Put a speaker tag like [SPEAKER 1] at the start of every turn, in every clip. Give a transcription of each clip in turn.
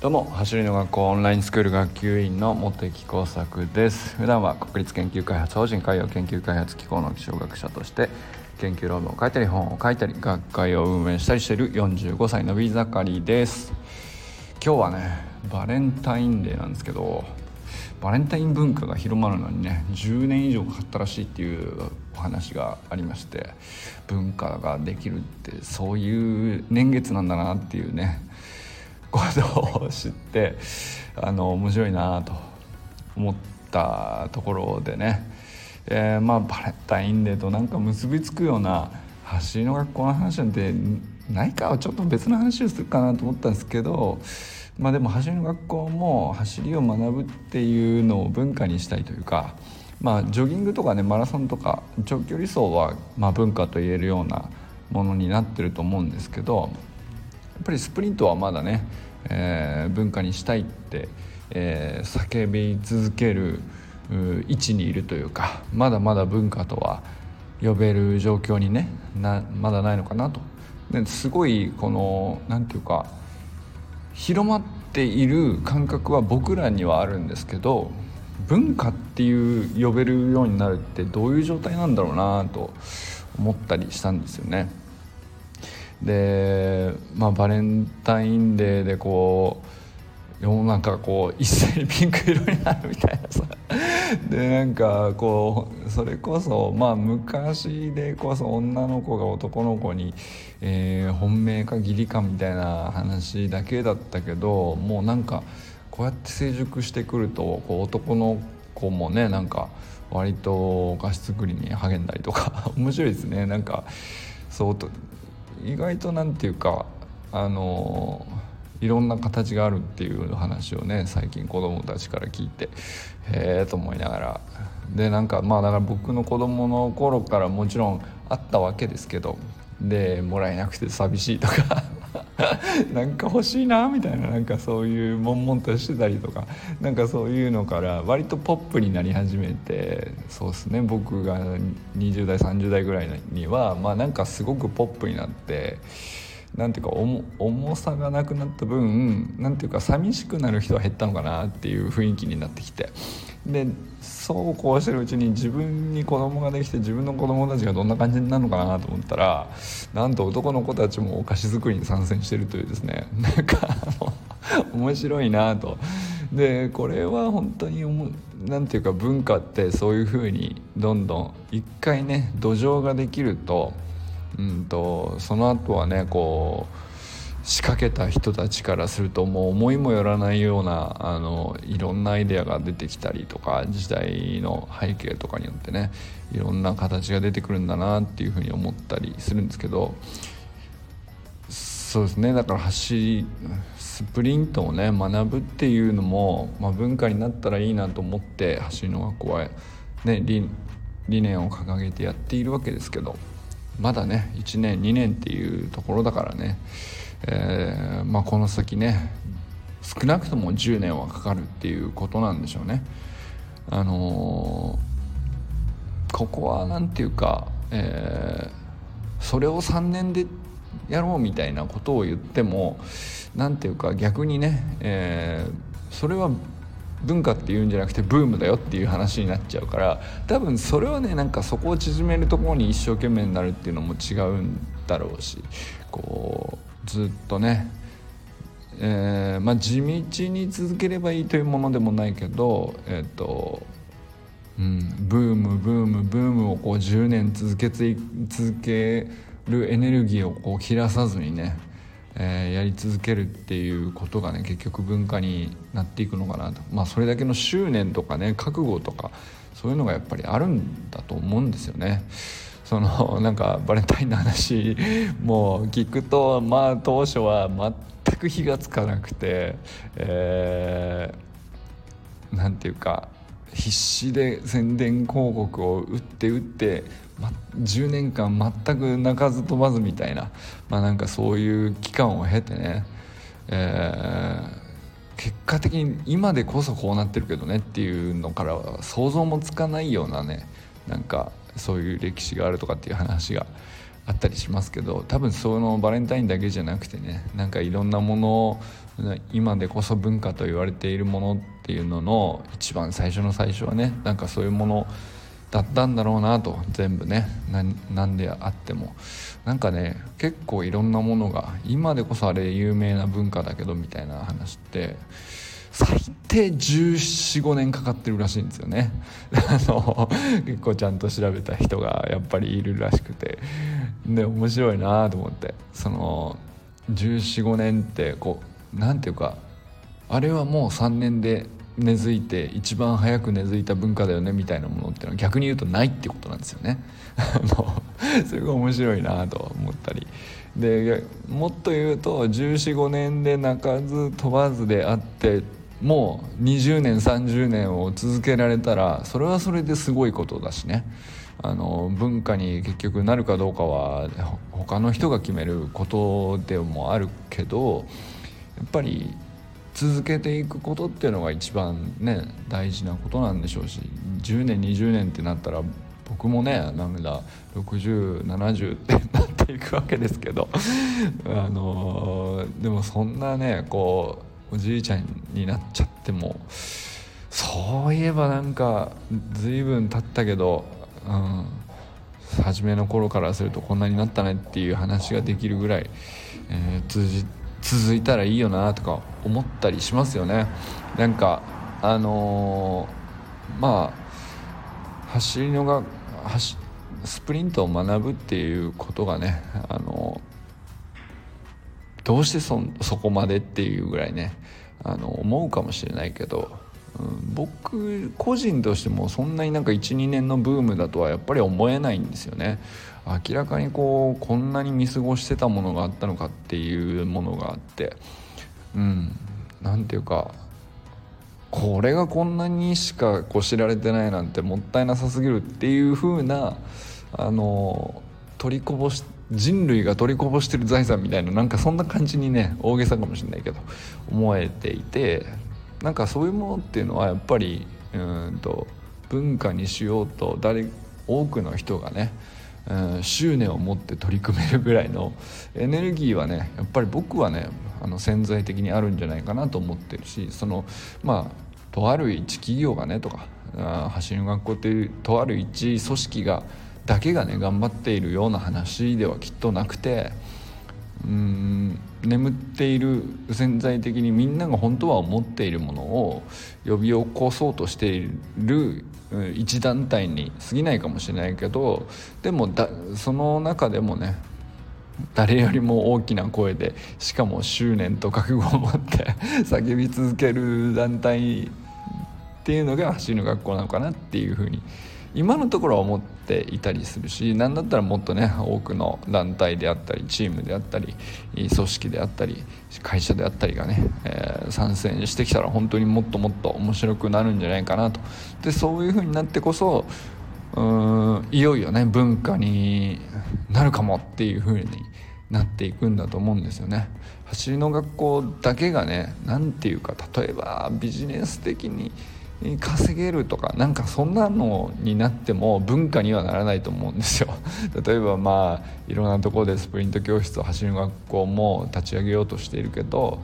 [SPEAKER 1] どうも走りの学校オンラインスクール学級委員の茂木耕作です。普段は国立研究開発法人海洋研究開発機構の気象学者として研究論文を書いたり本を書いたり学会を運営したりしている45歳のビー盛りです。今日はねバレンタインデーなんですけどバレンタイン文化が広まるのにね10年以上かかったらしいっていうお話がありまして文化ができるってそういう年月なんだなっていうねことを知ってあの面白いなと思ったところでね、えー、まあバレンタインデーとなんか結びつくような走りの学校の話なんてないかはちょっと別の話をするかなと思ったんですけどまあでも走りの学校も走りを学ぶっていうのを文化にしたいというかまあジョギングとかねマラソンとか長距離走はまあ文化と言えるようなものになってると思うんですけどっぱりスプリントはまだね、えー、文化にしたいって、えー、叫び続ける位置にいるというかまだまだ文化とは呼べる状況にねなまだないのかなとですごいこの何て言うか広まっている感覚は僕らにはあるんですけど文化っていう呼べるようになるってどういう状態なんだろうなと思ったりしたんですよね。で、まあ、バレンタインデーでこう世の中こう一斉にピンク色になるみたいなさ。でなんかこうそれこそまあ昔でこそ女の子が男の子に、えー、本命か義理かみたいな話だけだったけどもうなんかこうやって成熟してくるとこう男の子もねなんか割とお菓子作りに励んだりとか。面白いですね。なんかそう意外と何て言うかあのいろんな形があるっていう話をね最近子供たちから聞いてへえと思いながら。でなんかまあだから僕の子供の頃からもちろんあったわけですけどでもらえなくて寂しいとか なんか欲しいなみたいななんかそういう悶々としてたりとかなんかそういうのから割とポップになり始めてそうですね僕が20代30代ぐらいにはまあなんかすごくポップになって。なんていうか重さがなくなった分なんていうか寂しくなる人は減ったのかなっていう雰囲気になってきてでそうこうしてるうちに自分に子供ができて自分の子供たちがどんな感じになるのかなと思ったらなんと男の子たちもお菓子作りに参戦してるというですね なんか面白いなと。でこれは本当に何て言うか文化ってそういうふうにどんどん一回ね土壌ができると,、うんとその後はねこう仕掛けた人たちからするともう思いもよらないようなあのいろんなアイデアが出てきたりとか時代の背景とかによってねいろんな形が出てくるんだなっていうふうに思ったりするんですけどそうですね。だから走りスプリントをね学ぶっていうのも、まあ、文化になったらいいなと思って走りの学校は、ね、理理念を掲げてやっているわけですけどまだね1年2年っていうところだからねえー、まあ、この先ね少なくとも10年はかかるっていうことなんでしょうね。あのー、ここは何て言うか、えー、それを3年でやろうみたいなことを言っても何て言うか逆にね、えー、それは文化っていうんじゃなくてブームだよっていう話になっちゃうから多分それはねなんかそこを縮めるところに一生懸命になるっていうのも違うんだろうしこうずっとね、えー、まあ、地道に続ければいいというものでもないけど、えーとうん、ブームブームブームをこう10年続け続けるエネルギーをこう切らさずにね、えー、やり続けるっていうことがね結局文化になっていくのかなと、まあ、それだけの執念とかね覚悟とかそういうのがやっぱりあるんだと思うんですよね。そのなんかバレンタインの話も聞くとまあ当初は全く火がつかなくてえー、なんていうか必死で宣伝広告を打って打って、ま、10年間全く鳴かず飛ばずみたいな、まあ、なんかそういう期間を経てね、えー、結果的に今でこそこうなってるけどねっていうのからは想像もつかないようなねなんかそういう歴史があるとかっていう話があったりしますけど多分そのバレンタインだけじゃなくてねなんかいろんなものを今でこそ文化と言われているものっていうのの一番最初の最初はねなんかそういうものだったんだろうなと全部ね何であっても。なんかね結構いろんなものが今でこそあれ有名な文化だけどみたいな話って最低1415年かかってるらしいんですよね。あの結構ちゃんと調べた人がやっぱりいるらしくて。で面白いなと思って。その1415年ってこう何ていうかあれはもう3年で根付いて一番早く根付いた文化だよねみたいなものってのは逆に言うとないってことなんですよね。それが面白いなと思ったり。でもっと言うと1415年で鳴かず飛ばずであってもう20年30年を続けられたらそれはそれですごいことだしね。あの文化に結局なるかどうかは他の人が決めることでもあるけどやっぱり続けていくことっていうのが一番ね大事なことなんでしょうし10年20年ってなったら僕もねなんだ6070ってなっていくわけですけどあのでもそんなねこうおじいちゃんになっちゃってもそういえばなんか随分経ったけど、うん、初めの頃からするとこんなになったねっていう話ができるぐらい、えー、続いたらいいよなとか思ったりしますよね。なんかあのー、まあ走りのが走スプリントを学ぶっていうことがね、あのどうしてそそこまでっていうぐらいねあの思うかもしれないけど、うん、僕個人としてもそんなになんか12年のブームだとはやっぱり思えないんですよね。明らかにこうこんなに見過ごしてたものがあったのかっていうものがあってうん何ていうかこれがこんなにしかこう知られてないなんてもったいなさすぎるっていう風なあの取りこぼして人類が取りこぼしてる財産みたいななんかそんな感じにね大げさかもしれないけど思えていてなんかそういうものっていうのはやっぱりうんと文化にしようと誰多くの人がねうん執念を持って取り組めるぐらいのエネルギーはねやっぱり僕はねあの潜在的にあるんじゃないかなと思ってるしそのまあとある一企業がねとか走る学校っていうとある一組織がだけがね頑張っているような話ではきっとなくてうん眠っている潜在的にみんなが本当は思っているものを呼び起こそうとしている一団体に過ぎないかもしれないけどでもだその中でもね誰よりも大きな声でしかも執念と覚悟を持って叫び続ける団体っていうのが走る学校なのかなっていうふうに今のところは思っていたりするし何だったらもっとね多くの団体であったりチームであったり組織であったり会社であったりがね、えー、参戦してきたら本当にもっともっと面白くなるんじゃないかなとでそういう風になってこそうんいよいよね文化になるかもっていう風になっていくんだと思うんですよね。走りの学校だけがね何て言うか例えばビジネス的に稼げるとかなんかそんなのになっても文化にはならないと思うんですよ。例えばまあいろんなところでスプリント教室を走る学校も立ち上げようとしているけど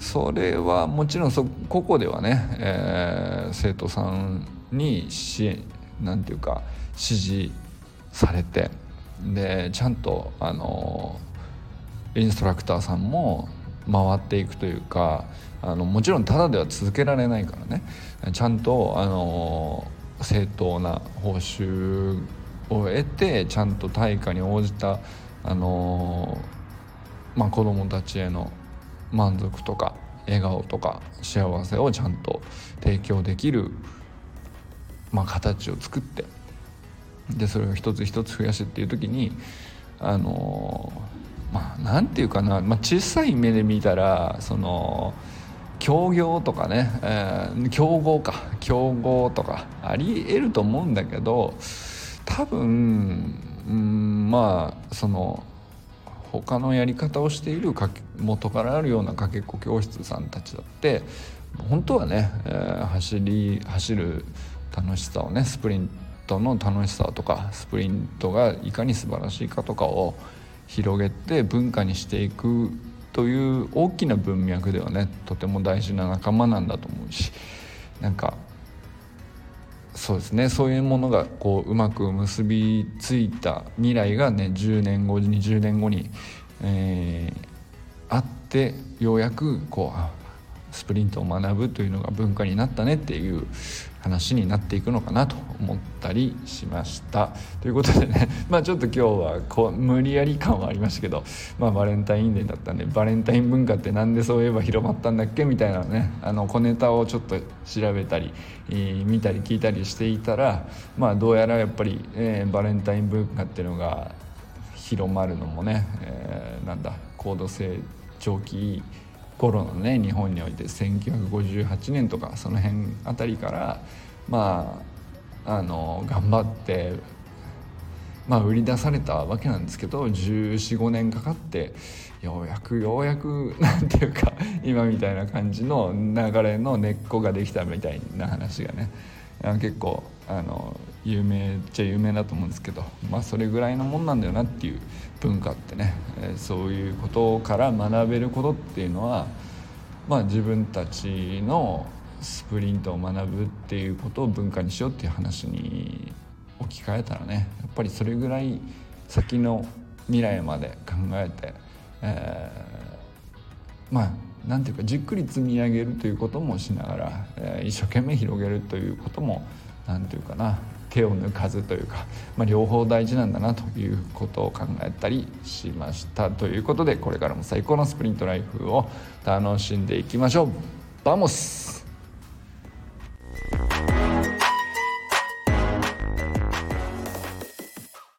[SPEAKER 1] それはもちろんそ個々ではね、えー、生徒さんに支援なんていうか指示されてでちゃんとあのインストラクターさんも回っていくというかあのもちろんただでは続けられないからね。ちゃんとあの正当な報酬を得てちゃんと対価に応じたあの、まあ、子どもたちへの満足とか笑顔とか幸せをちゃんと提供できる、まあ、形を作ってでそれを一つ一つ増やしてっていう時にあのまあなんていうかな、まあ、小さい目で見たらその。協業とかね、えー、競合か競合とかありえると思うんだけど多分、うん、まあその他のやり方をしているか元からあるようなかけっこ教室さんたちだって本当はね、えー、走り走る楽しさをねスプリントの楽しさとかスプリントがいかに素晴らしいかとかを広げて文化にしていくという大きな文脈ではねとても大事な仲間なんだと思うしなんかそうですねそういうものがこううまく結びついた未来がね10年後20年後に、えー、あってようやくこうスプリントを学ぶというのが文化になったねっていう話になっていくのかなと思ったりしました。ということでね まあちょっと今日はこう無理やり感はありましたけど、まあ、バレンタインデーだったんでバレンタイン文化って何でそういえば広まったんだっけみたいなねあの小ネタをちょっと調べたり、えー、見たり聞いたりしていたらまあどうやらやっぱり、えー、バレンタイン文化っていうのが広まるのもね、えー、なんだ高度成長期頃のね日本において1958年とかその辺あたりからまああの頑張ってまあ売り出されたわけなんですけど1415年かかってようやくようやく なんていうか今みたいな感じの流れの根っこができたみたいな話がね結構あの有名っちゃ有名だと思うんですけど、まあ、それぐらいのもんなんだよなっていう文化ってね、えそういうことから学べることっていうのは、まあ、自分たちのスプリントを学ぶっていうことを文化にしようっていう話に置き換えたらねやっぱりそれぐらい先の未来まで考えて、えー、まあなんていうかじっくり積み上げるということもしながら、えー、一生懸命広げるということも何ていうかな手を抜かずというか、まあ、両方大事なんだなということを考えたりしました。ということでこれからも最高のスプリントライフを楽しんでいきましょう。 Vamos。